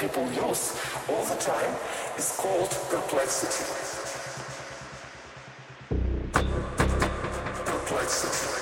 people use all the time is called perplexity. Perplexity.